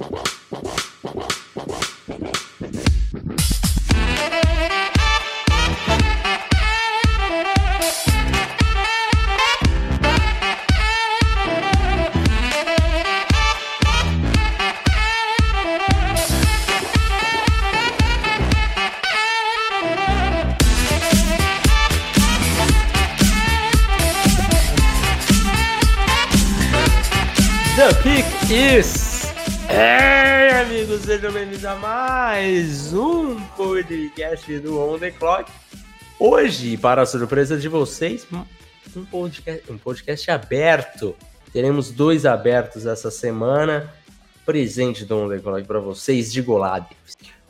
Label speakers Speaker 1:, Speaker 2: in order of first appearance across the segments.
Speaker 1: Well, mais um podcast do On The Clock. Hoje, para a surpresa de vocês, um podcast, um podcast aberto. Teremos dois abertos essa semana. Presente do On The Clock para vocês de Golab.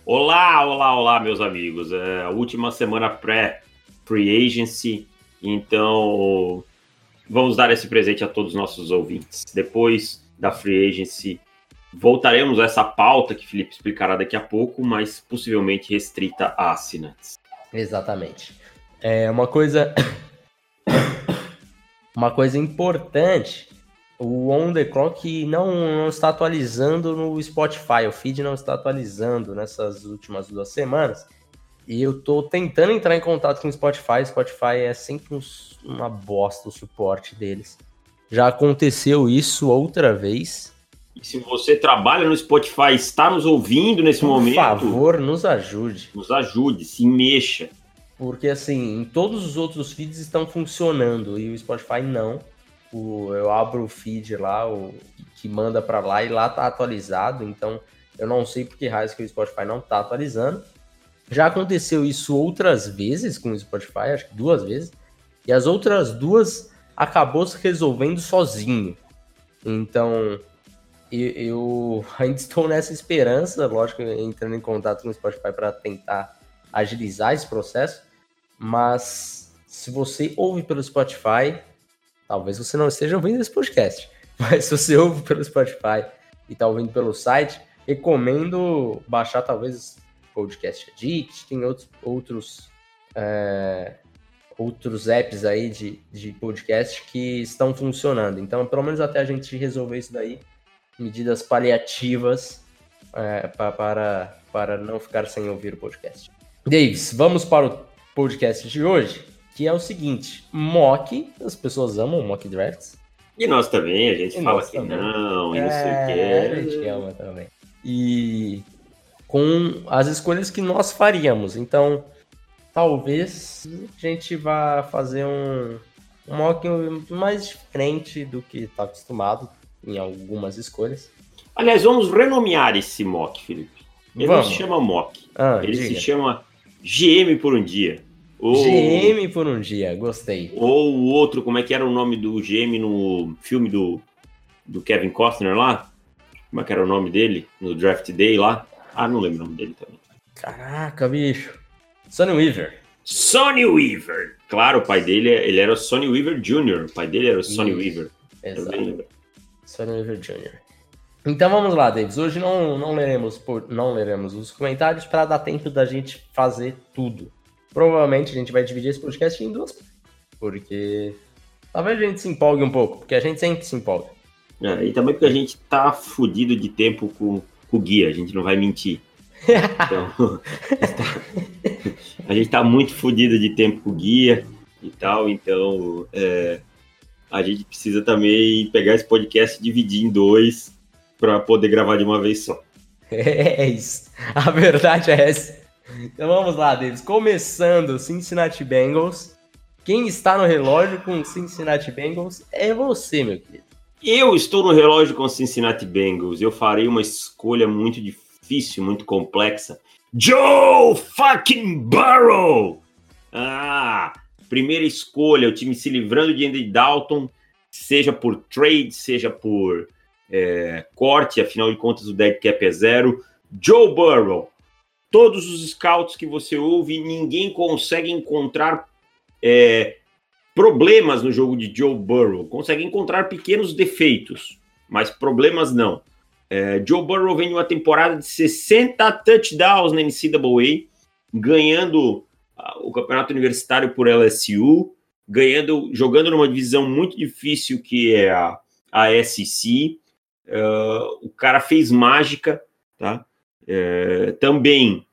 Speaker 2: Olá, olá, olá, meus amigos. É a última semana pré-free agency, então vamos dar esse presente a todos os nossos ouvintes. Depois da free agency, voltaremos a essa pauta que Felipe explicará daqui a pouco, mas possivelmente restrita a assinantes.
Speaker 1: Exatamente. É uma coisa. uma coisa importante. O On The Clock não, não está atualizando no Spotify. O feed não está atualizando nessas últimas duas semanas. E eu tô tentando entrar em contato com o Spotify. Spotify é sempre um, uma bosta o suporte deles. Já aconteceu isso outra vez.
Speaker 2: E se você trabalha no Spotify, está nos ouvindo nesse
Speaker 1: Por
Speaker 2: momento,
Speaker 1: Por favor, nos ajude.
Speaker 2: nos ajude, se mexa.
Speaker 1: Porque assim, em todos os outros feeds estão funcionando e o Spotify não. O, eu abro o feed lá, o que manda para lá e lá tá atualizado, então eu não sei por que raios que o Spotify não tá atualizando. Já aconteceu isso outras vezes com o Spotify, acho que duas vezes. E as outras duas acabou se resolvendo sozinho. Então, eu, eu ainda estou nessa esperança, lógico, entrando em contato com o Spotify para tentar agilizar esse processo. Mas se você ouve pelo Spotify, talvez você não esteja ouvindo esse podcast. Mas se você ouve pelo Spotify e está ouvindo pelo site, recomendo baixar talvez Podcast Addict, tem outros, outros, é, outros apps aí de, de podcast que estão funcionando. Então, pelo menos até a gente resolver isso daí, medidas paliativas é, para, para não ficar sem ouvir o podcast. Davis, vamos para o podcast de hoje, que é o seguinte: mock, as pessoas amam mock drafts.
Speaker 2: E nós também, a gente
Speaker 1: E
Speaker 2: fala que
Speaker 1: também.
Speaker 2: não, e não sei o
Speaker 1: É, a
Speaker 2: quê.
Speaker 1: gente ama também. E com as escolhas que nós faríamos. Então, talvez a gente vá fazer um, um mock mais diferente do que está acostumado em algumas escolhas.
Speaker 2: Aliás, vamos renomear esse mock, Felipe. Ele
Speaker 1: Vamos.
Speaker 2: não se chama mock,
Speaker 1: Ah,
Speaker 2: ele
Speaker 1: diga.
Speaker 2: se chama GM por um dia. Ou,
Speaker 1: GM por um dia, gostei.
Speaker 2: ou o outro, como é que era o nome do GM no filme do, do Kevin Costner lá? Como é que era o nome dele no Draft Day lá? Ah, não lembro o nome dele também.
Speaker 1: Caraca, bicho. Sonny Weaver.
Speaker 2: Sonny Weaver. Claro, o pai dele, ele era o Sonny Weaver Jr. O pai dele era o Sonny. Weaver.
Speaker 1: Exato. Sonny Weaver Jr. Então vamos lá, Davis. Hoje não, não, leremos, por- não leremos os comentários para dar tempo da gente fazer tudo. Provavelmente a gente vai dividir esse podcast em duas, porque talvez a gente se empolgue um pouco, porque a gente sempre se empolga.
Speaker 2: É, e também porque a gente tá fudido de tempo com, com o guia, a gente não vai mentir. Então, a gente tá- a gente tá muito fudido de tempo com o guia e tal, então é, a gente precisa também pegar esse podcast e dividir em dois para poder gravar de uma vez só.
Speaker 1: É isso. A verdade é essa. Então vamos lá, Davis. Começando Cincinnati Bengals. Quem está no relógio com Cincinnati Bengals é você, meu querido.
Speaker 2: Eu estou no relógio com Cincinnati Bengals. Eu farei uma escolha muito difícil, muito complexa. Joe fucking Burrow! Ah, primeira escolha, o time se livrando de Andy Dalton, seja por trade, seja por é, corte, afinal de contas o dead cap é zero. Joe Burrow. Todos os scouts que você ouve, ninguém consegue encontrar é, problemas no jogo de Joe Burrow. Consegue encontrar pequenos defeitos, mas problemas não. É, Joe Burrow vem de uma temporada de 60 touchdowns na NCAA, ganhando o campeonato universitário por LSU, ganhando, jogando numa divisão muito difícil que é a, a SEC. Uh, o cara fez mágica, tá? Uh, também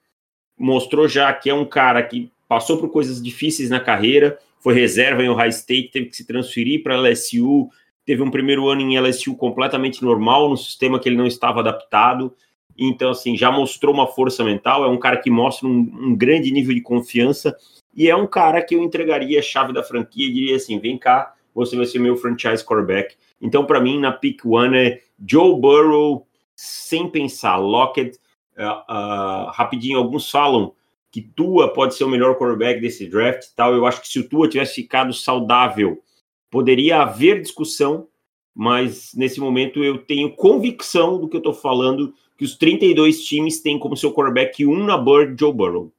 Speaker 2: mostrou já que é um cara que passou por coisas difíceis na carreira, foi reserva em Ohio State, teve que se transferir para LSU, teve um primeiro ano em LSU completamente normal, no sistema que ele não estava adaptado. Então, assim, já mostrou uma força mental, é um cara que mostra um, um grande nível de confiança e é um cara que eu entregaria a chave da franquia e diria assim: vem cá, você vai ser meu franchise quarterback. Então, para mim, na pick one é Joe Burrow, sem pensar, Lockett. Uh, uh, rapidinho, alguns falam que Tua pode ser o melhor quarterback desse draft e tal. Eu acho que se o Tua tivesse ficado saudável, poderia haver discussão, mas nesse momento eu tenho convicção do que eu estou falando, que os 32 times têm como seu quarterback um na Bird, Joe Burrow.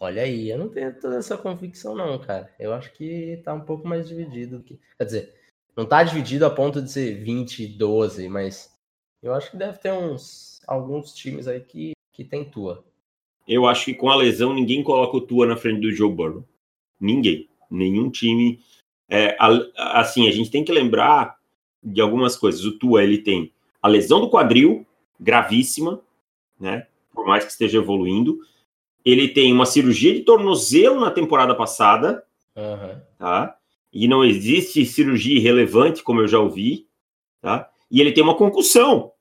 Speaker 1: Olha aí, eu não tenho toda essa convicção, não, cara. Eu acho que tá um pouco mais dividido. Que... Quer dizer, não tá dividido a ponto de ser 20, 12, mas eu acho que deve ter uns alguns times aí que, que tem tua.
Speaker 2: Eu acho que com a lesão ninguém coloca o Tua na frente do Joe Burrow. Ninguém. Nenhum time. É, assim, a gente tem que lembrar de algumas coisas. O Tua, ele tem a lesão do quadril, gravíssima, né? Por mais que esteja evoluindo ele tem uma cirurgia de tornozelo na temporada passada, uhum. tá? E não existe cirurgia irrelevante, como eu já ouvi, tá? E ele tem uma concussão,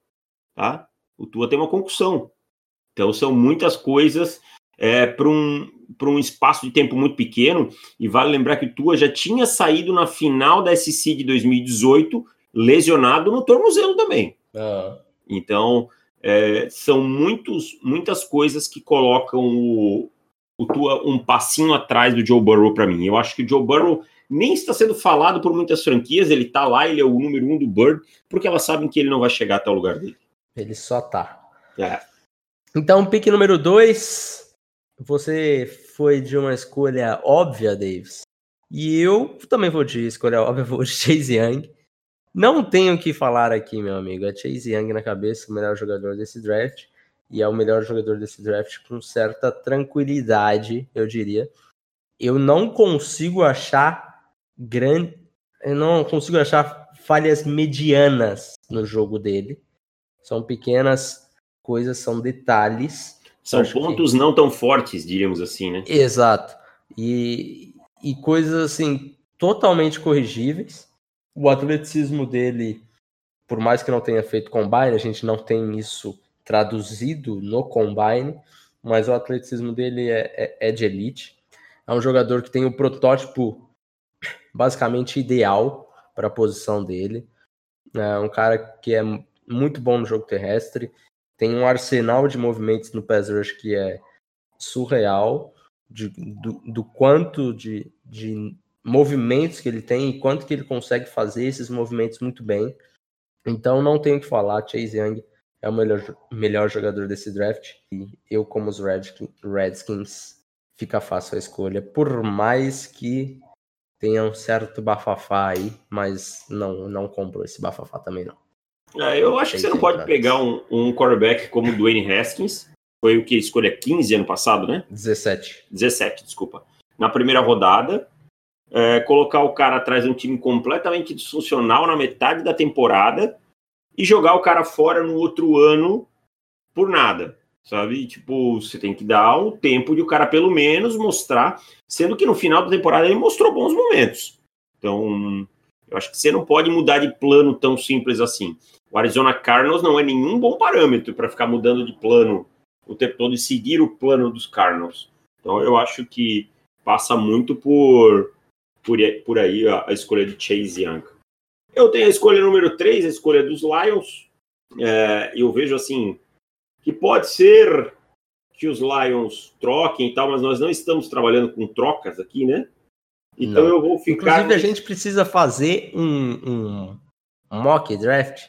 Speaker 2: tá? O Tua tem uma concussão. Então são muitas coisas é, para um, um espaço de tempo muito pequeno. E vale lembrar que o Tua já tinha saído na final da SC de 2018, lesionado no tornozelo também. Uhum. Então, é, são muitos, muitas coisas que colocam o, o Tua um passinho atrás do Joe Burrow para mim. Eu acho que o Joe Burrow nem está sendo falado por muitas franquias, ele está lá, ele é o número um do Bird, porque elas sabem que ele não vai chegar até o lugar dele.
Speaker 1: Ele só tá. É. Então, pique número dois, você foi de uma escolha óbvia, Davis. E eu também vou de escolha óbvia, vou de Chase Young. Não tenho o que falar aqui, meu amigo. É Chase Young na cabeça, o melhor jogador desse draft. E é o melhor jogador desse draft com certa tranquilidade, eu diria. Eu não consigo achar grande. Eu não consigo achar falhas medianas no jogo dele. São pequenas coisas, são detalhes.
Speaker 2: São pontos que... não tão fortes, diríamos assim, né?
Speaker 1: Exato. E, e coisas assim totalmente corrigíveis o atleticismo dele, por mais que não tenha feito combine, a gente não tem isso traduzido no combine, mas o atleticismo dele é, é, é de elite. É um jogador que tem o protótipo basicamente ideal para a posição dele. É um cara que é muito bom no jogo terrestre, tem um arsenal de movimentos no pass rush que é surreal, de, do, do quanto de, de movimentos que ele tem e quanto que ele consegue fazer esses movimentos muito bem. Então não tenho o que falar, Chase Young é o melhor, melhor jogador desse draft e eu como os Redskins fica fácil a escolha, por mais que tenha um certo bafafá aí, mas não não compro esse bafafá também não.
Speaker 2: É, eu acho que você não pode pegar um, um quarterback como o Dwayne Haskins, foi o que escolha 15 ano passado, né?
Speaker 1: 17.
Speaker 2: 17, desculpa. Na primeira rodada, é, colocar o cara atrás de um time completamente disfuncional na metade da temporada e jogar o cara fora no outro ano por nada, sabe? Tipo, você tem que dar um tempo de o cara pelo menos mostrar, sendo que no final da temporada ele mostrou bons momentos. Então, eu acho que você não pode mudar de plano tão simples assim. O Arizona Cardinals não é nenhum bom parâmetro para ficar mudando de plano o tempo todo e seguir o plano dos Cardinals. Então, eu acho que passa muito por por, por aí a, a, escolha de Chase Young. Eu tenho a escolha número 3, a escolha dos Lions. É, eu vejo assim que pode ser que os Lions troquem e tal, mas nós não estamos trabalhando com trocas aqui, né? Então não. eu vou ficar.
Speaker 1: Inclusive, a gente precisa fazer um, um mock draft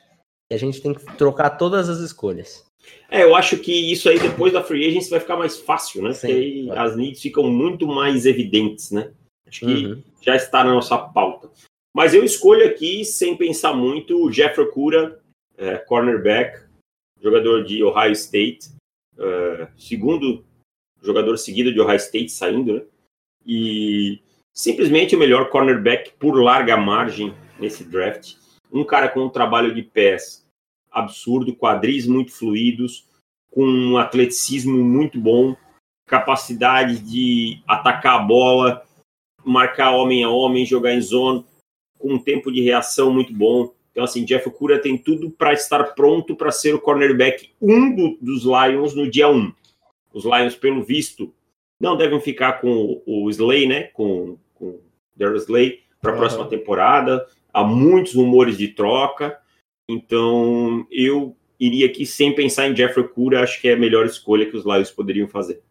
Speaker 1: e a gente tem que trocar todas as escolhas.
Speaker 2: É, eu acho que isso aí depois da free agency vai ficar mais fácil, né? Sim, Porque aí as needs ficam muito mais evidentes, né? Acho que uhum. já está na nossa pauta. Mas eu escolho aqui, sem pensar muito, o Jeffrey Cura, é, cornerback, jogador de Ohio State, é, segundo jogador seguido de Ohio State saindo, né? E simplesmente o melhor cornerback por larga margem nesse draft. Um cara com um trabalho de pés absurdo, quadris muito fluidos, com um atleticismo muito bom, capacidade de atacar a bola, marcar homem a homem, jogar em zone, com um tempo de reação muito bom. Então, assim, Jeff Cura tem tudo para estar pronto para ser o cornerback 1 um do, dos Lions no dia 1. Um. Os Lions, pelo visto, não devem ficar com o Slay, né? Com, com o Darius Slay para a uhum. próxima temporada. Há muitos rumores de troca. Então, eu iria aqui sem pensar em Jeffrey Cura, acho que é a melhor escolha que os Lions poderiam fazer.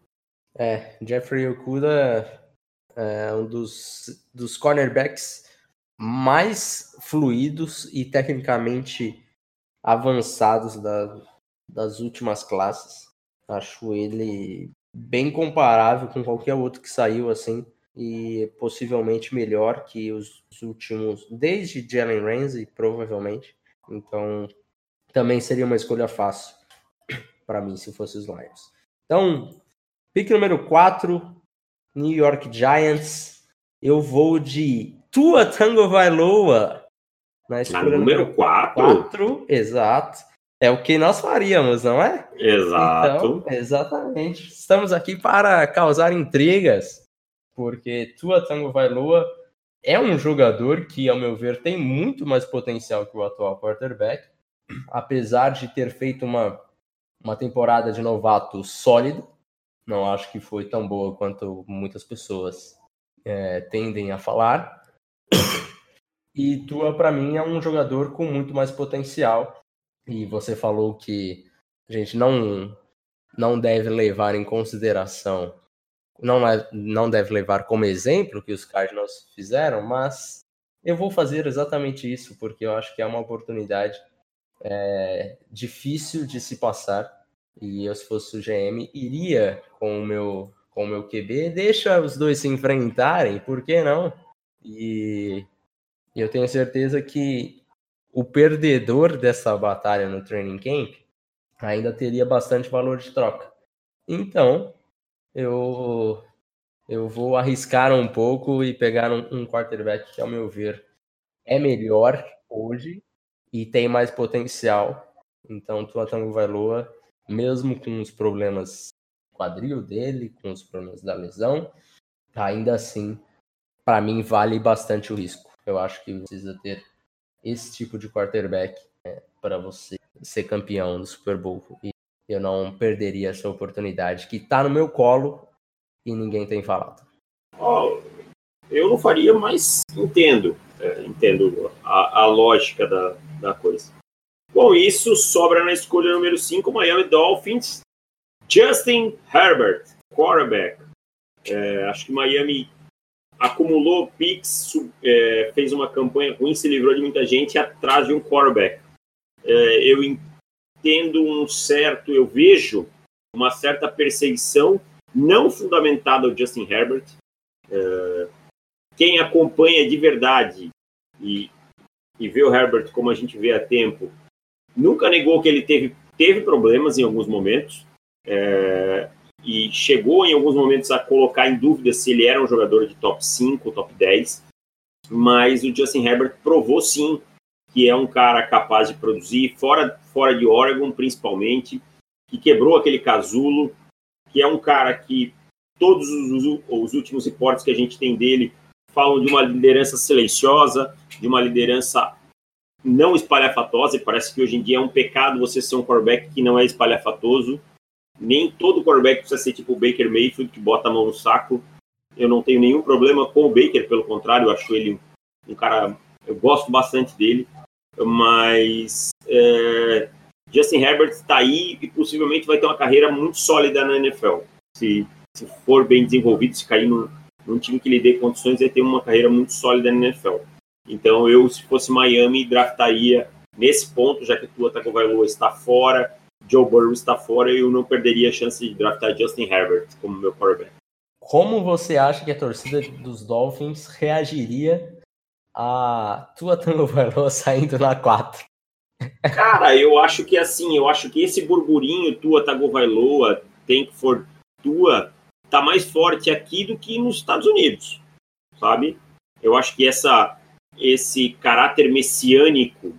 Speaker 1: É, Jeffrey Okuda é um dos, dos cornerbacks mais fluidos e tecnicamente avançados da, das últimas classes. Acho ele bem comparável com qualquer outro que saiu assim e possivelmente melhor que os, os últimos, desde Jalen Ramsey, provavelmente. Então, também seria uma escolha fácil para mim se fosse os Lions. Então, pick número 4, New York Giants. Eu vou de Tua Tango Vailoa.
Speaker 2: Na escolha número 4?
Speaker 1: Exato. É o que nós faríamos, não é?
Speaker 2: Exato.
Speaker 1: Então, exatamente. Estamos aqui para causar intrigas, porque Tua Tango Vailoa é um jogador que, ao meu ver, tem muito mais potencial que o atual quarterback, apesar de ter feito uma, uma temporada de novato sólida. Não acho que foi tão boa quanto muitas pessoas é, tendem a falar. E Tua, para mim, é um jogador com muito mais potencial. E você falou que a gente não, não deve levar em consideração não, é, não deve levar como exemplo que os Cardinals fizeram, mas eu vou fazer exatamente isso, porque eu acho que é uma oportunidade é, difícil de se passar. E eu, se fosse o GM, iria com o meu, com o meu QB, deixa os dois se enfrentarem, por que não? E eu tenho certeza que o perdedor dessa batalha no training camp ainda teria bastante valor de troca. Então, eu, eu vou arriscar um pouco e pegar um, um quarterback que, ao meu ver, é melhor hoje e tem mais potencial. Então, Tua Tango Vailoa, mesmo com os problemas quadril dele, com os problemas da lesão, ainda assim, para mim, vale bastante o risco. Eu acho que precisa ter esse tipo de quarterback né, para você ser campeão do Super Bowl. E eu não perderia essa oportunidade que está no meu colo e ninguém tem falado.
Speaker 2: Oh, eu não faria, mas entendo, é, entendo a, a lógica da, da coisa. Com isso, sobra na escolha número 5, Miami Dolphins, Justin Herbert, quarterback. É, acho que Miami acumulou picks, é, fez uma campanha ruim, se livrou de muita gente atrás de um quarterback. É, eu tendo um certo, eu vejo uma certa perseguição não fundamentada ao Justin Herbert. Uh, quem acompanha de verdade e, e vê o Herbert como a gente vê há tempo, nunca negou que ele teve, teve problemas em alguns momentos é, e chegou em alguns momentos a colocar em dúvida se ele era um jogador de top 5, top 10, mas o Justin Herbert provou sim que é um cara capaz de produzir, fora, fora de Oregon principalmente, que quebrou aquele casulo, que é um cara que todos os, os últimos reportes que a gente tem dele falam de uma liderança silenciosa, de uma liderança não espalhafatosa, e parece que hoje em dia é um pecado você ser um quarterback que não é espalhafatoso. Nem todo quarterback precisa ser tipo o Baker Mayfield, que bota a mão no saco. Eu não tenho nenhum problema com o Baker, pelo contrário, eu acho ele um cara. Eu gosto bastante dele mas é, Justin Herbert está aí e possivelmente vai ter uma carreira muito sólida na NFL. Se, se for bem desenvolvido, se cair num, num time que lhe dê condições, vai ter uma carreira muito sólida na NFL. Então eu, se fosse Miami, draftaria nesse ponto, já que Tua Tagovailoa está fora, Joe Burrow está fora, eu não perderia a chance de draftar Justin Herbert como meu quarterback.
Speaker 1: Como você acha que a torcida dos Dolphins reagiria a tua Tango Vailoa saindo na 4?
Speaker 2: Cara, eu acho que assim, eu acho que esse burburinho tua Tagovailoa, tem que for tua, tá mais forte aqui do que nos Estados Unidos, sabe? Eu acho que essa esse caráter messiânico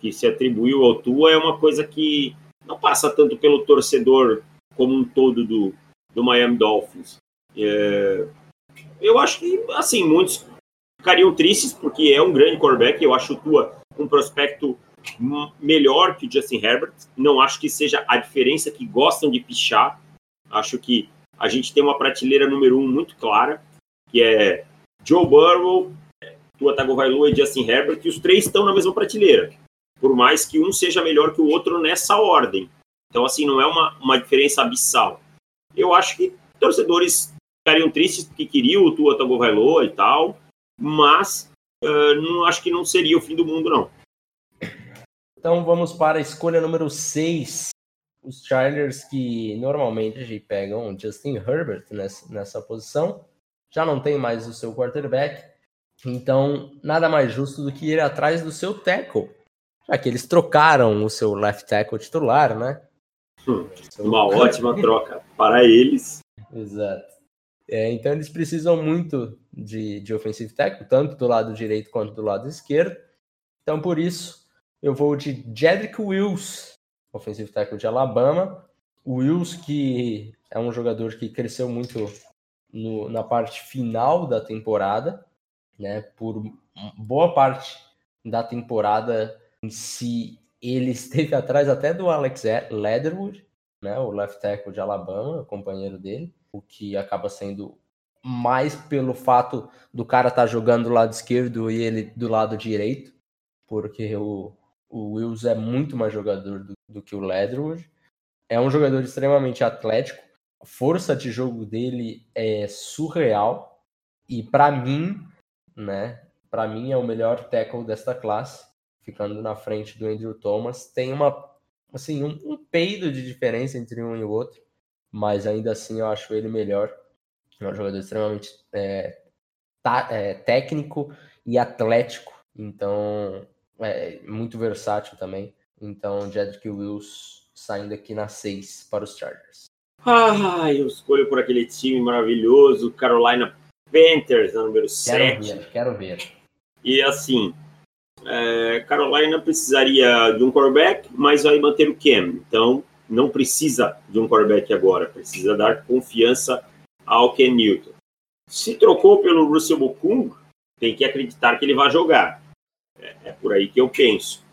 Speaker 2: que se atribuiu ao Tua é uma coisa que não passa tanto pelo torcedor como um todo do, do Miami Dolphins. É, eu acho que, assim, muitos ficariam tristes porque é um grande quarterback. Eu acho o Tua um prospecto melhor que o Justin Herbert. Não acho que seja a diferença que gostam de pichar. Acho que a gente tem uma prateleira número um muito clara, que é Joe Burrow, Tua Tagovailoa e Justin Herbert, e os três estão na mesma prateleira. Por mais que um seja melhor que o outro nessa ordem. Então, assim, não é uma, uma diferença abissal. Eu acho que torcedores ficariam tristes porque queriam o Tua Tagovailoa e tal, mas uh, não acho que não seria o fim do mundo, não.
Speaker 1: Então vamos para a escolha número 6. Os Chargers que normalmente pegam Justin Herbert nessa, nessa posição. Já não tem mais o seu quarterback. Então, nada mais justo do que ir atrás do seu tackle. Já que eles trocaram o seu left tackle titular, né?
Speaker 2: Hum, uma ótima troca para eles.
Speaker 1: Exato. É, então eles precisam muito de, de offensive tackle, tanto do lado direito quanto do lado esquerdo. Então, por isso, eu vou de Jedrick Wills, offensive tackle de Alabama. O Wills, que é um jogador que cresceu muito no, na parte final da temporada, né? Por boa parte da temporada em si, ele esteve atrás até do Alex Leatherwood, né? O left tackle de Alabama, companheiro dele o que acaba sendo mais pelo fato do cara estar tá jogando do lado esquerdo e ele do lado direito, porque o, o Wills é muito mais jogador do, do que o Leatherwood. É um jogador extremamente atlético, a força de jogo dele é surreal e para mim, né, para mim é o melhor tackle desta classe, ficando na frente do Andrew Thomas. Tem uma assim, um, um peido de diferença entre um e o outro, mas ainda assim eu acho ele melhor. É um jogador extremamente é, tá, é, técnico e atlético, então é muito versátil também. Então, Jedrick Wills saindo aqui na 6 para os Chargers.
Speaker 2: Ah, eu escolho por aquele time maravilhoso, Carolina Panthers, número 7.
Speaker 1: Quero ver, quero ver.
Speaker 2: E assim, é, Carolina precisaria de um quarterback, mas vai manter o Cam. Então, não precisa de um quarterback agora, precisa dar confiança ao Ken Newton. Se trocou pelo Russell Okung, tem que acreditar que ele vai jogar. É, é, por aí que eu penso.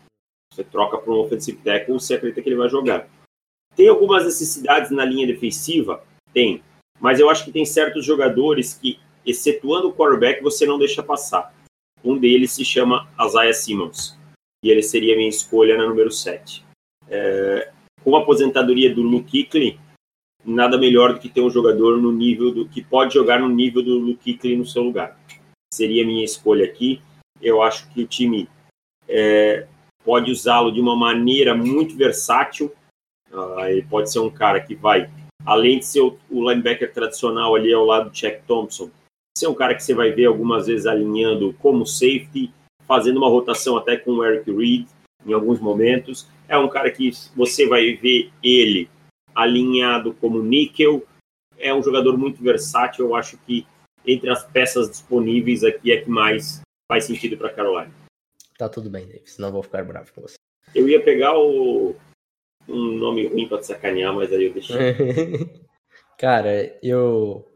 Speaker 2: Você troca para um offensive tackle, você acredita que ele vai jogar. Tem algumas necessidades na linha defensiva? Tem. Mas eu acho que tem certos jogadores que, excetuando o quarterback, você não deixa passar. Um deles se chama Isaiah Simmons. E ele seria a minha escolha na número 7. É, com a aposentadoria do Luke Kuechly, nada melhor do que ter um jogador no nível do que pode jogar no nível do Luke Kuechly no seu lugar. Seria a minha escolha aqui. Eu acho que o time é, pode usá-lo de uma maneira muito versátil. Uh, ele pode ser um cara que vai, além de ser o, o linebacker tradicional ali ao lado do Jack Thompson, ser um cara que você vai ver algumas vezes alinhando como safety, fazendo uma rotação até com o Eric Reed em alguns momentos. É um cara que você vai ver ele alinhado como níquel. É um jogador muito versátil. Eu acho que entre as peças disponíveis aqui é que mais faz sentido para Carolina.
Speaker 1: Tá tudo bem, Davis. Não vou ficar bravo com você.
Speaker 2: Eu ia pegar o um nome ruim para te sacanear, mas aí eu deixei.
Speaker 1: cara, eu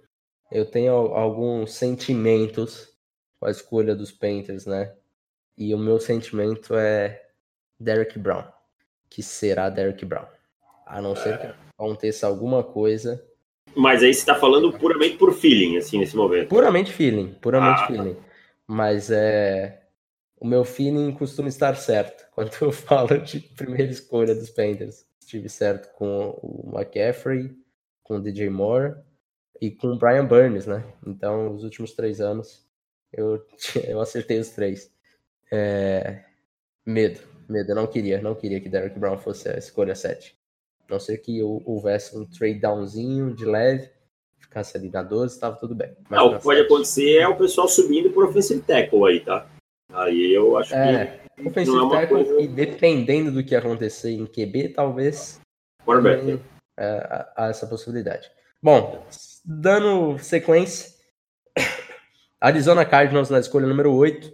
Speaker 1: eu tenho alguns sentimentos com a escolha dos Panthers, né? E o meu sentimento é Derek Brown que será Derrick Brown. A não ser que aconteça alguma coisa.
Speaker 2: Mas aí você está falando puramente por feeling, assim, nesse momento.
Speaker 1: Puramente feeling, puramente ah. feeling. Mas é. O meu feeling costuma estar certo quando eu falo de primeira escolha dos Panthers. Estive certo com o McCaffrey, com o DJ Moore e com o Brian Burns, né? Então, os últimos três anos eu, eu acertei os três. É... Medo medo. Eu não queria, não queria que Derrick Brown fosse a escolha 7. A não ser que houvesse um trade downzinho de leve, ficasse ali na 12, estava tudo bem.
Speaker 2: Mas não, o que pode 7. acontecer é o pessoal subindo por offensive tackle aí, tá? Aí eu acho é,
Speaker 1: que. Offensive é tackle, coisa... e dependendo do que acontecer em QB, talvez.
Speaker 2: Quarterback.
Speaker 1: É, há essa possibilidade. Bom, dando sequência. Arizona Cardinals na escolha número 8.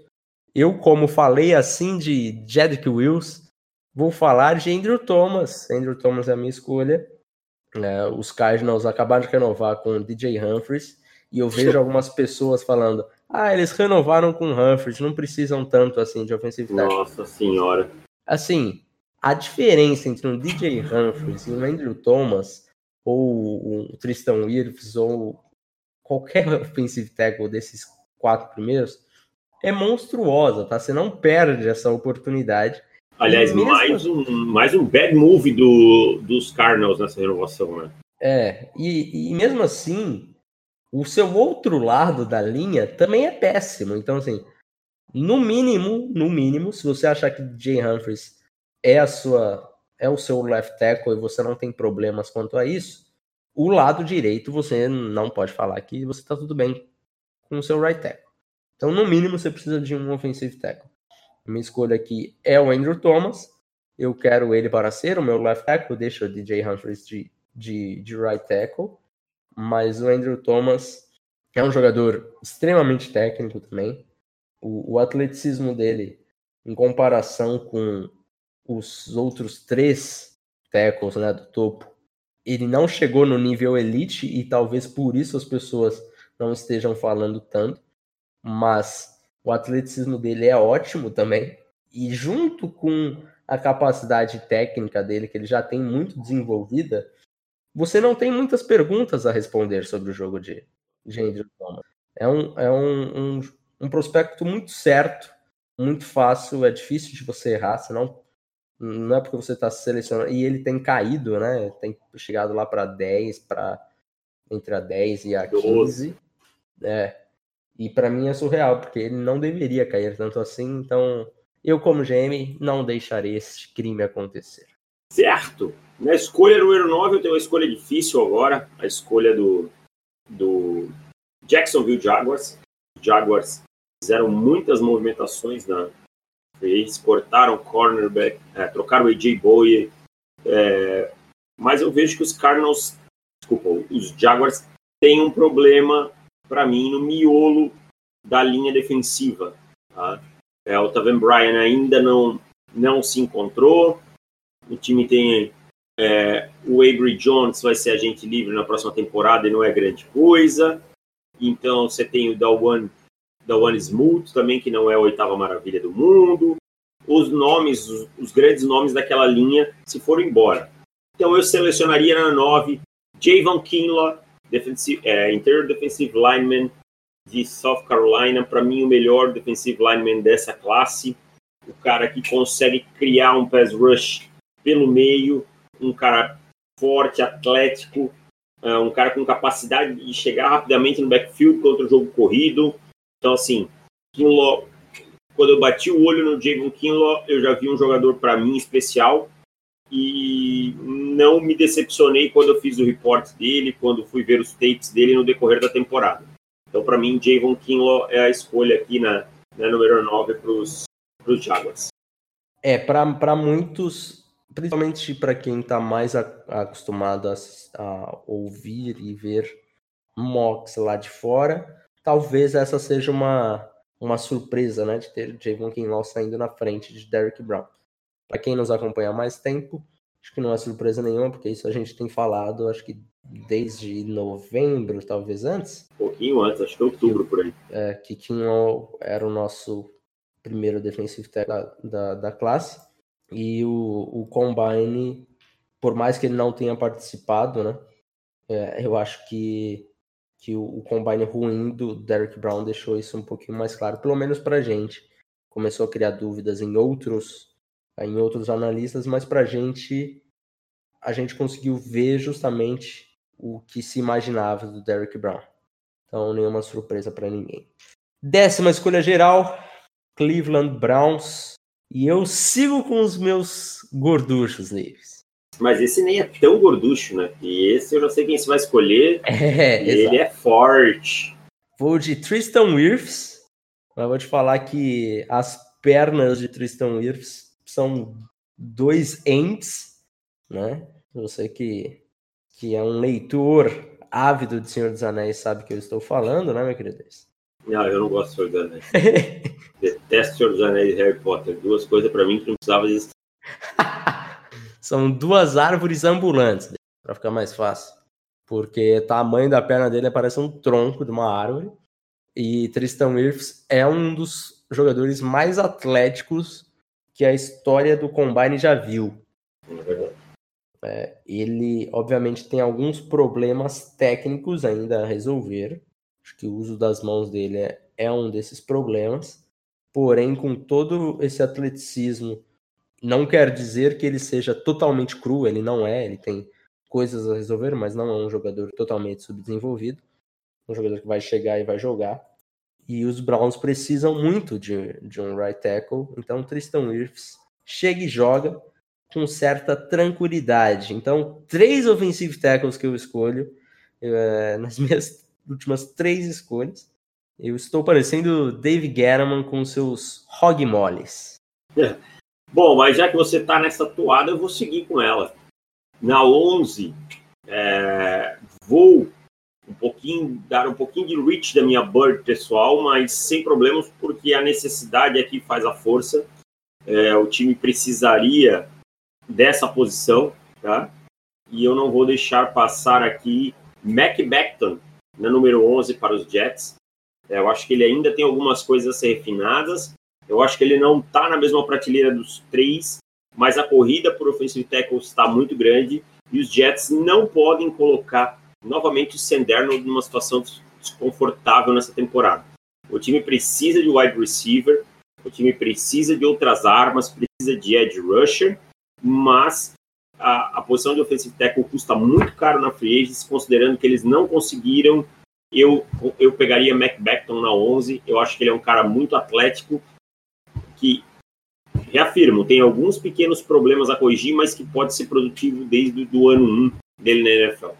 Speaker 1: Eu, como falei assim de Jedrick Wills, vou falar de Andrew Thomas. Andrew Thomas é a minha escolha. É, os Cardinals acabaram de renovar com o DJ Humphries e eu vejo algumas pessoas falando: ah, eles renovaram com o Humphries, não precisam tanto assim de ofensividade.
Speaker 2: Nossa senhora.
Speaker 1: Assim, a diferença entre um DJ Humphries e um Andrew Thomas, ou o Tristan Wirfs, ou qualquer offensive tackle desses quatro primeiros, é monstruosa, tá? Você não perde essa oportunidade.
Speaker 2: Aliás, mesmo... mais, um, mais um bad move do, dos Cardinals nessa renovação, né?
Speaker 1: É, e, e mesmo assim, o seu outro lado da linha também é péssimo. Então, assim, no mínimo, no mínimo, se você achar que Jay Humphries é a sua é o seu left tackle e você não tem problemas quanto a isso, o lado direito você não pode falar que você está tudo bem com o seu right tackle. Então, no mínimo, você precisa de um offensive tackle. Minha escolha aqui é o Andrew Thomas. Eu quero ele para ser o meu left tackle. Deixa o DJ Humphries de, de, de right tackle. Mas o Andrew Thomas é um jogador extremamente técnico também. O, o atleticismo dele, em comparação com os outros três tackles né, do topo, ele não chegou no nível elite e talvez por isso as pessoas não estejam falando tanto. Mas o atleticismo dele é ótimo também. E junto com a capacidade técnica dele, que ele já tem muito desenvolvida, você não tem muitas perguntas a responder sobre o jogo de, de Andrew Thomas. É, um, é um, um, um prospecto muito certo, muito fácil, é difícil de você errar, senão não é porque você está selecionando. E ele tem caído, né? Tem chegado lá para 10, para entre a 10 e a 15. É, e para mim é surreal, porque ele não deveria cair tanto assim. Então, eu, como GM, não deixarei esse crime acontecer.
Speaker 2: Certo. Na escolha número 9, eu tenho uma escolha difícil agora. A escolha do, do Jacksonville Jaguars. Jaguars fizeram muitas movimentações na eles cortaram cornerback, é, trocaram o AJ Bowie, é, mas eu vejo que os Cardinals, desculpa, os Jaguars têm um problema para mim, no miolo da linha defensiva. Tá? É, o Taven Bryan ainda não, não se encontrou. O time tem é, o Avery Jones, vai ser agente livre na próxima temporada e não é grande coisa. Então você tem o Dawan, Dawan Smooth também, que não é a oitava maravilha do mundo. Os nomes, os, os grandes nomes daquela linha se foram embora. Então eu selecionaria na 9 Javon Kinlaw, defensive, é, interior defensive lineman de South Carolina, para mim o melhor defensive lineman dessa classe, o cara que consegue criar um pass rush pelo meio, um cara forte, atlético, é, um cara com capacidade de chegar rapidamente no backfield contra o jogo corrido. Então, assim, quando eu bati o olho no Javon Kinlaw, eu já vi um jogador para mim especial, e não me decepcionei quando eu fiz o report dele, quando fui ver os tapes dele no decorrer da temporada. Então, para mim, Javon Kinlaw é a escolha aqui na, na número 9 para os Jaguars.
Speaker 1: É, para muitos, principalmente para quem está mais a, acostumado a, a, ouvir e ver mocks lá de fora, talvez essa seja uma, uma surpresa, né, de ter Javon Kinlaw saindo na frente de Derrick Brown. Para quem nos acompanha há mais tempo, acho que não é surpresa nenhuma, porque isso a gente tem falado, acho que desde novembro, talvez antes.
Speaker 2: Um pouquinho antes, acho que outubro por aí.
Speaker 1: É, que Kinlaw era o nosso primeiro defensive tackle da, da, da, classe. E o, o Combine, por mais que ele não tenha participado, né? É, eu acho que, que o, o Combine ruim do Derek Brown deixou isso um pouquinho mais claro, pelo menos pra gente. Começou a criar dúvidas em outros em outros analistas, mas para a gente, a gente conseguiu ver justamente o que se imaginava do Derrick Brown. Então, nenhuma surpresa para ninguém. Décima escolha geral, Cleveland Browns. E eu sigo com os meus gorduchos, Neves.
Speaker 2: Mas esse nem é tão gorducho, né? E esse eu já sei quem você vai escolher.
Speaker 1: É,
Speaker 2: ele é forte.
Speaker 1: Vou de Tristan Wirfs. Mas vou te falar que as pernas de Tristan Wirfs são dois ents, né? Você que, que é um leitor ávido de Senhor dos Anéis sabe que eu estou falando, né, meu querido?
Speaker 2: Não, eu não gosto de Senhor dos Anéis. Detesto Senhor dos Anéis e Harry Potter. Duas coisas para mim que não precisava existir.
Speaker 1: São duas árvores ambulantes, para ficar mais fácil. Porque o tamanho da perna dele parece um tronco de uma árvore. E Tristan Wirfs é um dos jogadores mais atléticos que a história do Combine já viu. É, ele, obviamente, tem alguns problemas técnicos ainda a resolver. Acho que o uso das mãos dele é, é um desses problemas. Porém, com todo esse atleticismo, não quer dizer que ele seja totalmente cru, ele não é, ele tem coisas a resolver, mas não é um jogador totalmente subdesenvolvido. Um jogador que vai chegar e vai jogar. E os Browns precisam muito de, de um right tackle, então Tristan Wirfs chega e joga com certa tranquilidade. Então, três offensive tackles que eu escolho é, nas minhas últimas três escolhas. Eu estou parecendo Dave Gettleman com seus hog moles.
Speaker 2: É. Bom, mas já que você está nessa toada, eu vou seguir com ela. Na 11, é, vou um pouquinho, dar um pouquinho de reach da minha bird pessoal, mas sem problemas, porque a necessidade aqui faz a força. É, o time precisaria dessa posição, tá? E eu não vou deixar passar aqui Mac Beckton, na número 11 para os Jets. É, eu acho que ele ainda tem algumas coisas a ser refinadas. Eu acho que ele não está na mesma prateleira dos três, mas a corrida por offensive tackle está muito grande e os Jets não podem colocar novamente o Senderno numa situação desconfortável nessa temporada. O time precisa de wide receiver, o time precisa de outras armas, precisa de edge rusher, mas a, a posição de offensive tackle custa muito caro na free agents, considerando que eles não conseguiram. Eu, eu pegaria Mac Beckton na 11, eu acho que ele é um cara muito atlético, que, reafirmo, tem alguns pequenos problemas a corrigir, mas que pode ser produtivo desde o ano 1 dele na NFL.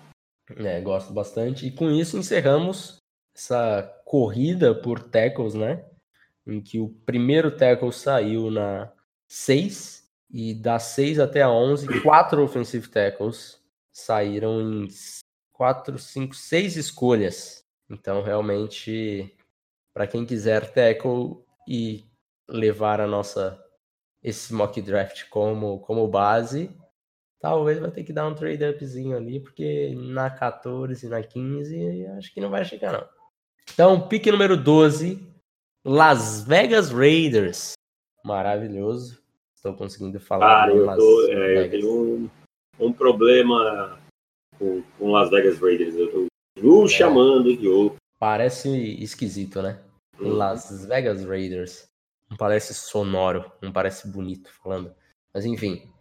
Speaker 1: É, gosto bastante. E com isso encerramos essa corrida por tackles, né? Em que o primeiro tackle saiu na 6 e da 6 até a 11, quatro offensive tackles saíram em 4, 5, 6 escolhas. Então, realmente, para quem quiser tackle e levar a nossa esse mock draft como como base, talvez vai ter que dar um trade upzinho ali, porque na 14 e na 15 acho que não vai chegar não. Então, pique número 12, Las Vegas Raiders. Maravilhoso. Estou conseguindo falar.
Speaker 2: Cara, eu, tô, é, eu tenho um, um problema com, com, Las Vegas Raiders. Eu tô é. chamando de outro.
Speaker 1: Parece esquisito, né? Uhum. Las Vegas Raiders. Não parece sonoro, não parece bonito falando. Mas enfim,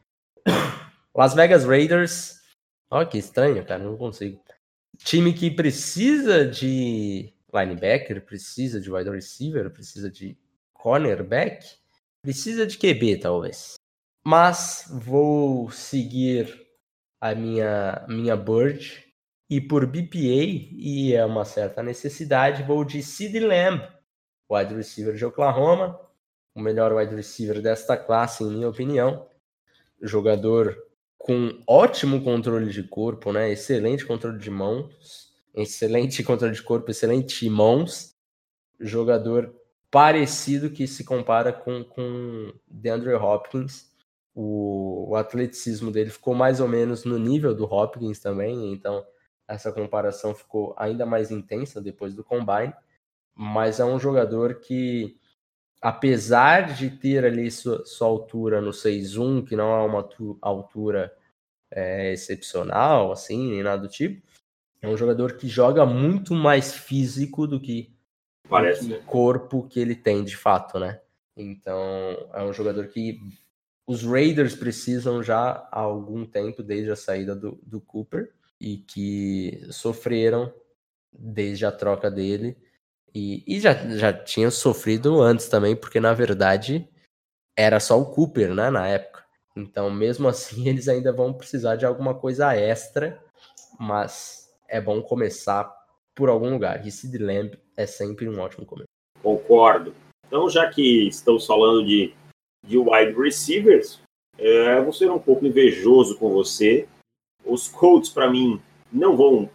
Speaker 1: Las Vegas Raiders. Olha que estranho, cara, não consigo. Time que precisa de linebacker, precisa de wide receiver, precisa de cornerback, precisa de QB, talvez. Mas vou seguir a minha, minha Bird e por BPA, e é uma certa necessidade, vou de Sid Lamb, wide receiver de Oklahoma, o melhor wide receiver desta classe, em minha opinião. Jogador com ótimo controle de corpo, né? Excelente controle de mãos, excelente controle de corpo, excelente mãos. Jogador parecido que se compara com, com DeAndre Hopkins. O, o atleticismo dele ficou mais ou menos no nível do Hopkins também, então essa comparação ficou ainda mais intensa depois do combine. Mas é um jogador que, apesar de ter ali sua, sua altura no 6'1, que não é uma altura é, excepcional, assim, nem nada do tipo, é um jogador que joga muito mais físico do que
Speaker 2: Parece.
Speaker 1: o corpo que ele tem de fato, né? Então, é um jogador que os Raiders precisam já há algum tempo, desde a saída do, do Cooper, e que sofreram desde a troca dele. E, e já, já tinha sofrido antes também, porque na verdade era só o Cooper, né, na época. Então, mesmo assim, eles ainda vão precisar de alguma coisa extra, mas é bom começar por algum lugar. E Sid Lamb é sempre um ótimo começo.
Speaker 2: Concordo. Então, já que estamos falando de, de wide receivers, é, vou ser um pouco invejoso com você. Os Colts, para mim, não vão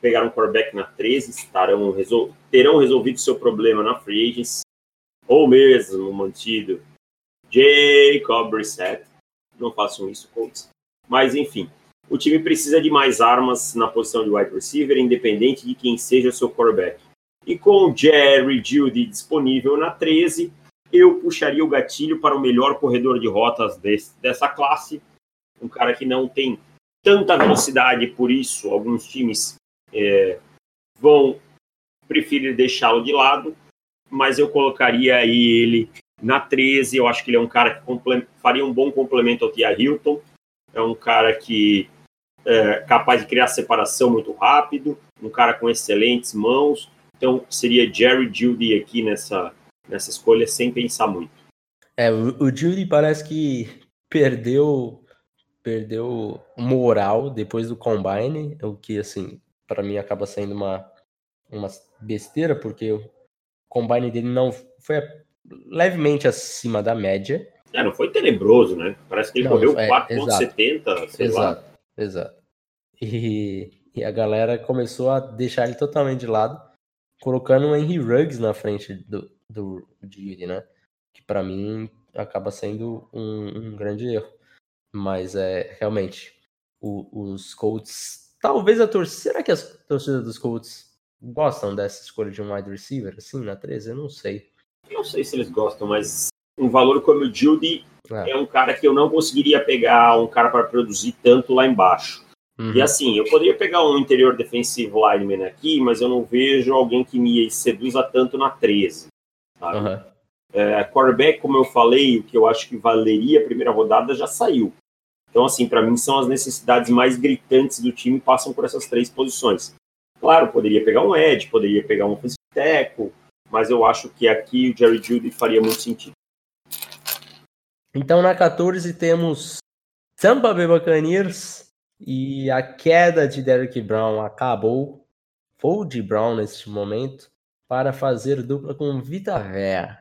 Speaker 2: pegar um quarterback na 13, estarão, resol terão resolvido seu problema na free agents, ou mesmo mantido Jacob Brissett. Não façam isso, Colts. Mas, enfim, o time precisa de mais armas na posição de wide receiver, independente de quem seja o seu quarterback. E com o Jerry Judy disponível na 13, eu puxaria o gatilho para o melhor corredor de rotas desse, dessa classe. Um cara que não tem tanta velocidade, por isso alguns times é, vão preferir deixá-lo de lado, mas eu colocaria aí ele na 13. Eu acho que ele é um cara que faria um bom complemento ao Tia Hilton. É um cara que é capaz de criar separação muito rápido, um cara com excelentes mãos. Então seria Jerry Judy aqui nessa, nessa escolha sem pensar muito.
Speaker 1: É, o, o Judy parece que perdeu perdeu moral depois do combine, o que assim, para mim acaba sendo uma uma besteira porque o combine dele não foi levemente acima da média.
Speaker 2: É, não foi tenebroso, né? Parece que ele não, correu é, 4.70, sei
Speaker 1: exato, lá. Exato. E, e a galera começou a deixar ele totalmente de lado, colocando o Henry Ruggs na frente do, do Judy, né? Que para mim acaba sendo um, um, grande erro. Mas é realmente o, os Colts. Talvez a torcida. Será que as torcidas dos Colts gostam dessa escolha de um wide receiver assim na 13? Eu não sei.
Speaker 2: Eu não sei se eles gostam, mas um valor como o Judy é. é um cara que eu não conseguiria pegar um cara para produzir tanto lá embaixo. Uhum. E assim, eu poderia pegar um interior defensivo lineman aqui, mas eu não vejo alguém que me seduza tanto na 13. Sabe? Uhum. É, quarterback, como eu falei, o que eu acho que valeria a primeira rodada já saiu. Então, assim, para mim são as necessidades mais gritantes do time passam por essas três posições. Claro, poderia pegar um edge, poderia pegar um offensive mas eu acho que aqui o Jerry Judy faria muito sentido.
Speaker 1: Então na 14 temos Tampa Bay Buccaneers e a queda de Derrick Brown acabou. Fold Brown neste momento para fazer dupla com Vita Véia.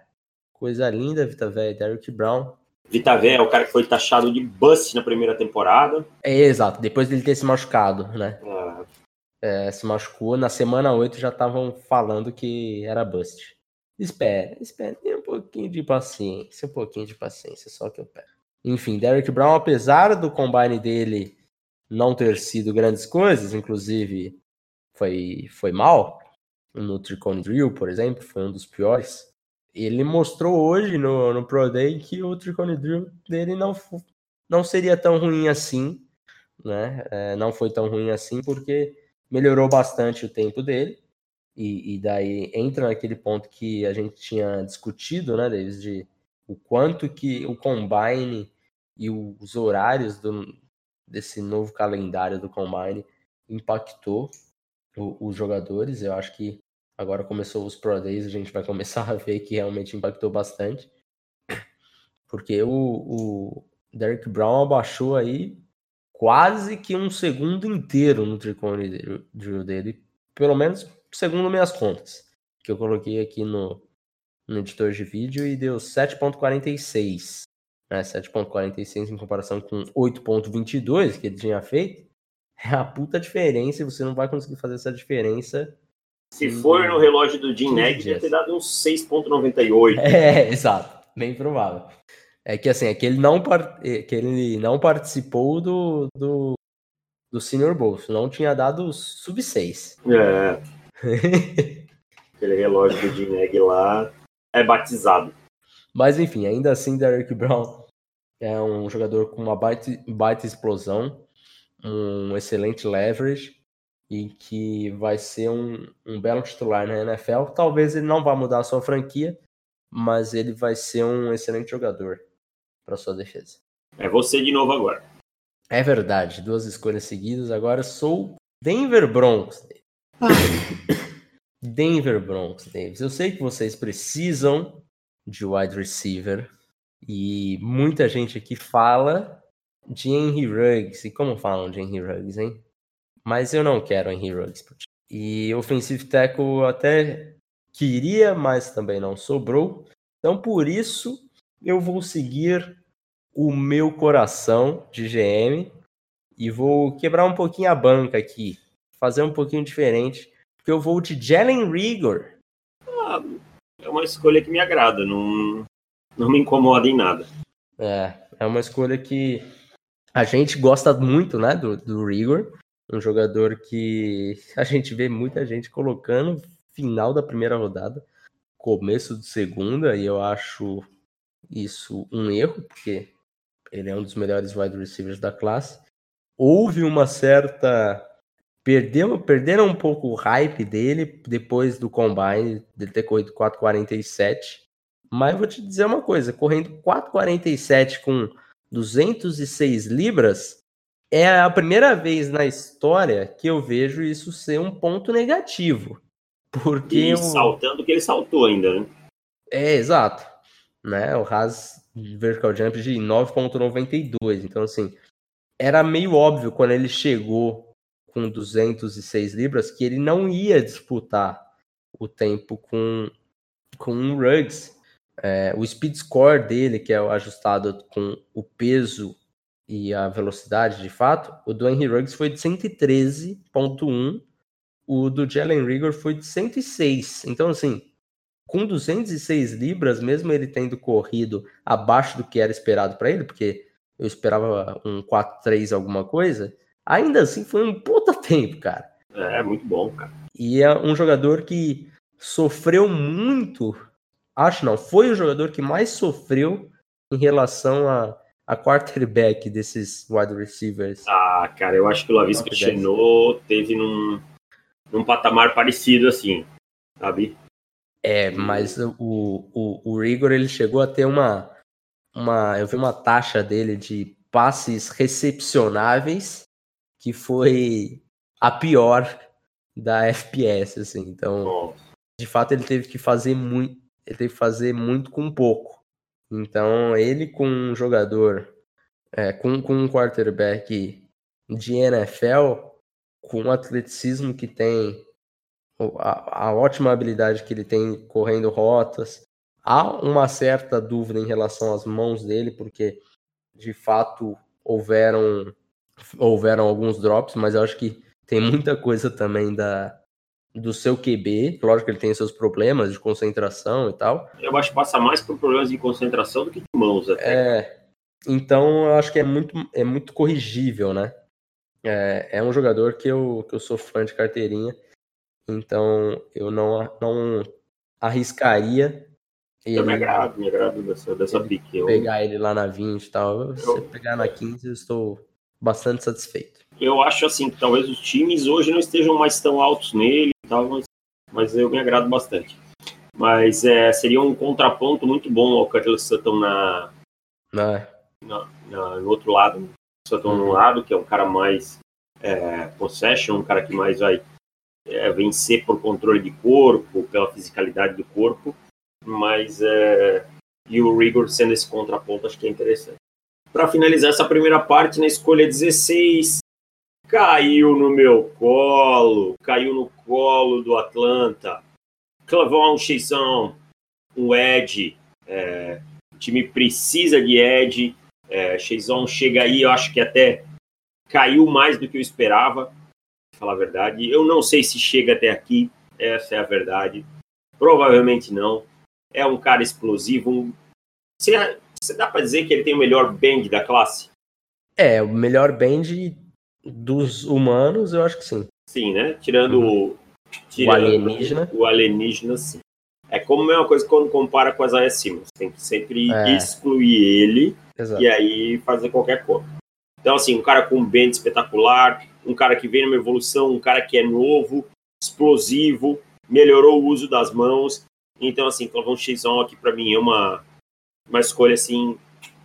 Speaker 1: Coisa linda, Vita Véia e Derrick Brown.
Speaker 2: Vita Véia é o cara que foi taxado de bust na primeira temporada.
Speaker 1: É, exato, depois dele ter se machucado, né? É, é, se machucou. Na semana 8 já estavam falando que era bust. Espera, espera, tem um pouquinho de paciência, um pouquinho de paciência, só que eu pego. Enfim, Derek Brown, apesar do combine dele não ter sido grandes coisas, inclusive foi, foi mal, no Tricone Drill, por exemplo, foi um dos piores. Ele mostrou hoje no, no Pro Day que o Tricone Drill dele não, não seria tão ruim assim, né? É, não foi tão ruim assim porque melhorou bastante o tempo dele. E, e, daí entra naquele ponto que a gente tinha discutido, né, Davis, de o quanto que o Combine e os horários do, desse novo calendário do Combine impactou o, os jogadores. Eu acho que agora começou os Pro Days, a gente vai começar a ver que realmente impactou bastante. Porque o, o Derek Brown abaixou aí quase que um segundo inteiro no tricone drill dele, pelo menos segundo minhas contas, que eu coloquei aqui no, no editor de vídeo e deu 7.46, né? 7.46 em comparação com 8.22 que ele tinha feito, é a puta diferença e você não vai conseguir fazer essa diferença
Speaker 2: se for no relógio do Jim Neg, deve ter dado uns 6.98.
Speaker 1: É, exato. Bem provável. É que assim, é que ele não, é que ele não participou do, do, do Senior Bowl, não tinha dado sub 6.
Speaker 2: É. Aquele relógio do Dineg lá é batizado.
Speaker 1: Mas enfim, ainda assim, Derek Brown é um jogador com uma baita, baita explosão, um excelente leverage e que vai ser um, um belo titular na NFL. Talvez ele não vá mudar a sua franquia, mas ele vai ser um excelente jogador para sua defesa.
Speaker 2: É você de novo agora.
Speaker 1: É verdade, duas escolhas seguidas. Agora sou Denver Broncos. Denver Broncos, Davis. Eu sei que vocês precisam de wide receiver e muita gente aqui fala de Henry Ruggs. E como falam de Henry Ruggs, hein? Mas eu não quero Henry Ruggs. E offensive tackle até queria, mas também não sobrou. Então por isso eu vou seguir o meu coração de GM e vou quebrar um pouquinho a banca aqui, fazer um pouquinho diferente, porque eu vou de Jalen Rigor.
Speaker 2: Ah, é uma escolha que me agrada, não, não me incomoda em nada.
Speaker 1: É, É uma escolha que a gente gosta muito, né, do, do Rigor. Um jogador que a gente vê muita gente colocando final da primeira rodada, começo de segunda, e eu acho isso um erro, porque ele é um dos melhores wide receivers da classe. Houve uma certa. Perdeu, perderam um pouco o hype dele depois do combine, dele ter corrido 4,47. Mas vou te dizer uma coisa: correndo 4,47 com 206 libras, é a primeira vez na história que eu vejo isso ser um ponto negativo. Porque. E
Speaker 2: saltando que ele saltou ainda, né?
Speaker 1: É, exato. Né? O Haas vertical jump de 9,92. Então, assim, era meio óbvio quando ele chegou com 206 libras que ele não ia disputar o tempo com, com um Ruggs. É, o speed score dele, que é ajustado com o peso e a velocidade de fato, o do Henry Ruggs foi de 113.1, o do Jalen Rigor foi de 106. Então, assim, com 206 libras, mesmo ele tendo corrido abaixo do que era esperado para ele, porque eu esperava um 4-3 alguma coisa, ainda assim foi um puta tempo, cara.
Speaker 2: É, muito bom, cara.
Speaker 1: E é um jogador que sofreu muito acho não, foi o jogador que mais sofreu em relação a, a quarterback desses wide receivers.
Speaker 2: Ah, cara, eu acho que o Lavisca Chenot teve num, num patamar parecido assim, sabe?
Speaker 1: É, mas o, o, o Rigor ele chegou a ter uma, uma. Eu vi uma taxa dele de passes recepcionáveis que foi a pior da FPS, assim. Então, Nossa. de fato, ele teve que fazer muito ele teve que fazer muito com pouco. Então, ele com um jogador, é, com, com um quarterback de NFL, com o atleticismo que tem, a, a ótima habilidade que ele tem correndo rotas, há uma certa dúvida em relação às mãos dele, porque de fato houveram houveram alguns drops, mas eu acho que tem muita coisa também da, do seu QB. Lógico que ele tem seus problemas de concentração e tal.
Speaker 2: Eu acho que passa mais por problemas de concentração do que de mãos até.
Speaker 1: É. Então eu acho que é muito, é muito corrigível, né? É, é um jogador que eu, que eu sou fã de carteirinha. Então eu não, não arriscaria.
Speaker 2: Ele, eu me agrado, me agrado dessa, dessa pique.
Speaker 1: Pegar ele lá na 20 e tal. Se eu... pegar na 15, eu estou bastante satisfeito.
Speaker 2: Eu acho assim que talvez os times hoje não estejam mais tão altos nele tal, mas, mas eu me agrado bastante. Mas é, seria um contraponto muito bom ao Curtis Sutton na,
Speaker 1: na,
Speaker 2: na, no outro lado. Sutton uhum. no lado, que é um cara mais é, possession, um cara que mais vai é, vencer por controle de corpo, pela fisicalidade do corpo, mas é, e o Rigor sendo esse contraponto, acho que é interessante. Para finalizar essa primeira parte, na escolha 16, caiu no meu colo, caiu no colo do Atlanta. Clavon, Cheizão, um Ed. É, o time precisa de Ed. É, chega aí, eu acho que até caiu mais do que eu esperava, falar a verdade. Eu não sei se chega até aqui, essa é a verdade. Provavelmente não. É um cara explosivo. Um... Você, você dá para dizer que ele tem o melhor band da classe?
Speaker 1: É, o melhor band dos humanos, eu acho que sim.
Speaker 2: Sim, né? Tirando, uhum.
Speaker 1: tirando o alienígena.
Speaker 2: O alienígena, sim. É como a mesma coisa quando compara com as AS Tem que sempre é. excluir ele Exato. e aí fazer qualquer coisa. Então, assim, um cara com um bend espetacular, um cara que vem numa evolução, um cara que é novo, explosivo, melhorou o uso das mãos. Então, assim, Clavão X1 aqui para mim é uma, uma escolha, assim,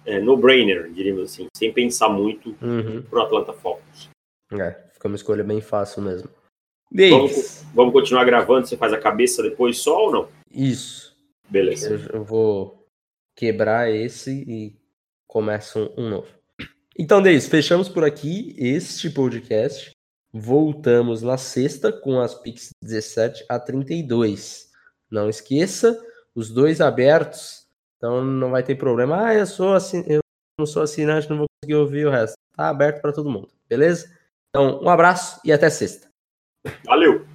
Speaker 2: é, no-brainer, diríamos assim, sem pensar muito uhum. pro Atlanta Falcons.
Speaker 1: É, fica uma escolha bem fácil mesmo.
Speaker 2: Vamos, vamos, continuar gravando, você faz a cabeça depois só ou não?
Speaker 1: Isso.
Speaker 2: Beleza.
Speaker 1: Eu, eu vou quebrar esse e começo um, um novo. Então, Deis, fechamos por aqui este podcast. Voltamos na sexta com as Pix 17 a 32. Não esqueça, os dois abertos então não vai ter problema. Ah, eu sou assim, eu não sou assinante, não vou conseguir ouvir o resto. Tá aberto para todo mundo, beleza? Então, um abraço e até sexta.
Speaker 2: Valeu!